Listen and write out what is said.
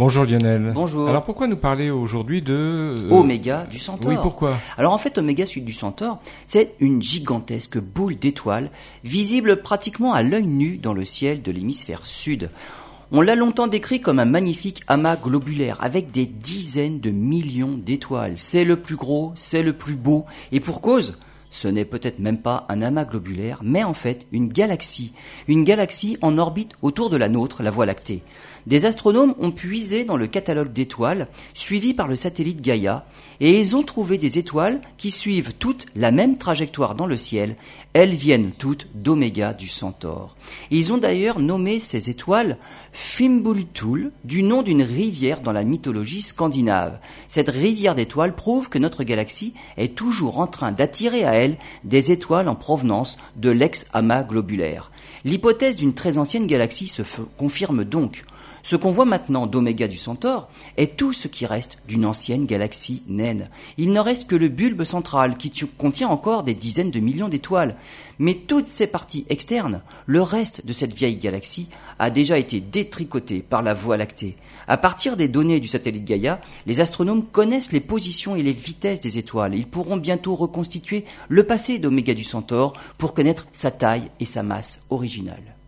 Bonjour Lionel. Bonjour. Alors pourquoi nous parler aujourd'hui de... euh, Oméga du Centaure. Oui, pourquoi? Alors en fait, Oméga Sud du Centaure, c'est une gigantesque boule d'étoiles visible pratiquement à l'œil nu dans le ciel de l'hémisphère sud. On l'a longtemps décrit comme un magnifique amas globulaire avec des dizaines de millions d'étoiles. C'est le plus gros, c'est le plus beau, et pour cause, ce n'est peut-être même pas un amas globulaire, mais en fait une galaxie. Une galaxie en orbite autour de la nôtre, la Voie lactée. Des astronomes ont puisé dans le catalogue d'étoiles, suivi par le satellite Gaïa, et ils ont trouvé des étoiles qui suivent toutes la même trajectoire dans le ciel. Elles viennent toutes d'Oméga du Centaure. Ils ont d'ailleurs nommé ces étoiles Fimbultul, du nom d'une rivière dans la mythologie scandinave. Cette rivière d'étoiles prouve que notre galaxie est toujours en train d'attirer à elle des étoiles en provenance de l'ex-amas globulaire. L'hypothèse d'une très ancienne galaxie se confirme donc. Ce qu'on voit maintenant d'Oméga du Centaure est tout ce qui reste d'une ancienne galaxie naine. Il ne reste que le bulbe central qui contient encore des dizaines de millions d'étoiles. Mais toutes ces parties externes, le reste de cette vieille galaxie, a déjà été détricoté par la Voie lactée. À partir des données du satellite Gaïa, les astronomes connaissent les positions et les vitesses des étoiles. Ils pourront bientôt reconstituer le passé d'Oméga du Centaure pour connaître sa taille et sa masse originale.